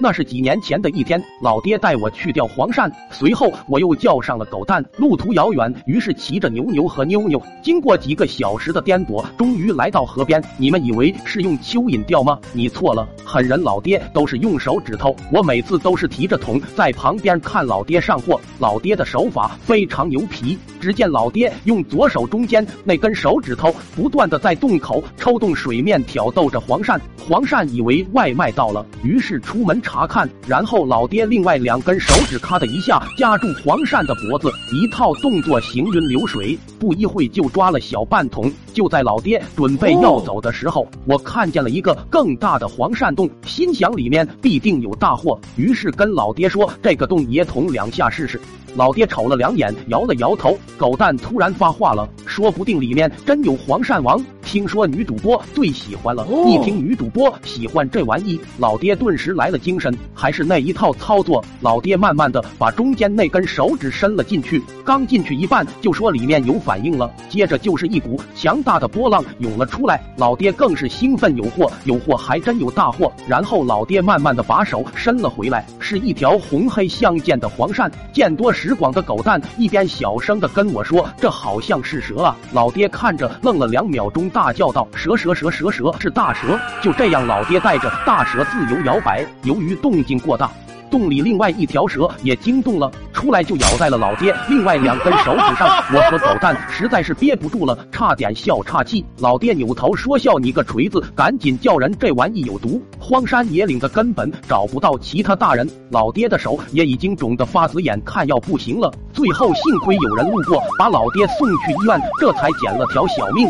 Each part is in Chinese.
那是几年前的一天，老爹带我去钓黄鳝，随后我又叫上了狗蛋。路途遥远，于是骑着牛牛和妞妞，经过几个小时的颠簸，终于来到河边。你们以为是用蚯蚓钓吗？你错了，狠人老爹都是用手指头。我每次都是提着桶在旁边看老爹上货。老爹的手法非常牛皮，只见老爹用左手中间那根手指头不断的在洞口抽动水面，挑逗着黄鳝。黄鳝以为外卖到了，于是出门。查看，然后老爹另外两根手指咔的一下夹住黄鳝的脖子，一套动作行云流水，不一会就抓了小半桶。就在老爹准备要走的时候，我看见了一个更大的黄鳝洞，心想里面必定有大货，于是跟老爹说：“这个洞也捅两下试试。”老爹瞅了两眼，摇了摇头。狗蛋突然发话了：“说不定里面真有黄鳝王。”听说女主播最喜欢了，一听女主播喜欢这玩意，老爹顿时来了精神，还是那一套操作。老爹慢慢的把中间那根手指伸了进去，刚进去一半，就说里面有反应了，接着就是一股强大的波浪涌了出来。老爹更是兴奋，有货，有货，还真有大货。然后老爹慢慢的把手伸了回来，是一条红黑相间的黄鳝。见多识广的狗蛋一边小声的跟我说：“这好像是蛇啊！”老爹看着愣了两秒钟。大叫道：“蛇蛇蛇蛇蛇是大蛇！”就这样，老爹带着大蛇自由摇摆。由于动静过大，洞里另外一条蛇也惊动了，出来就咬在了老爹另外两根手指上。我和狗蛋实在是憋不住了，差点笑岔气。老爹扭头说：“笑你个锤子！赶紧叫人，这玩意有毒！荒山野岭的根本找不到其他大人。”老爹的手也已经肿得发紫，眼看要不行了。最后幸亏有人路过，把老爹送去医院，这才捡了条小命。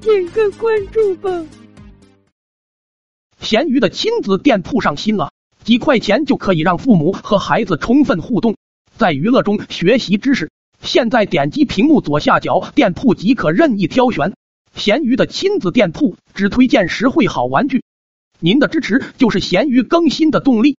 点个关注吧！咸鱼的亲子店铺上新了，几块钱就可以让父母和孩子充分互动，在娱乐中学习知识。现在点击屏幕左下角店铺即可任意挑选。咸鱼的亲子店铺只推荐实惠好玩具，您的支持就是咸鱼更新的动力。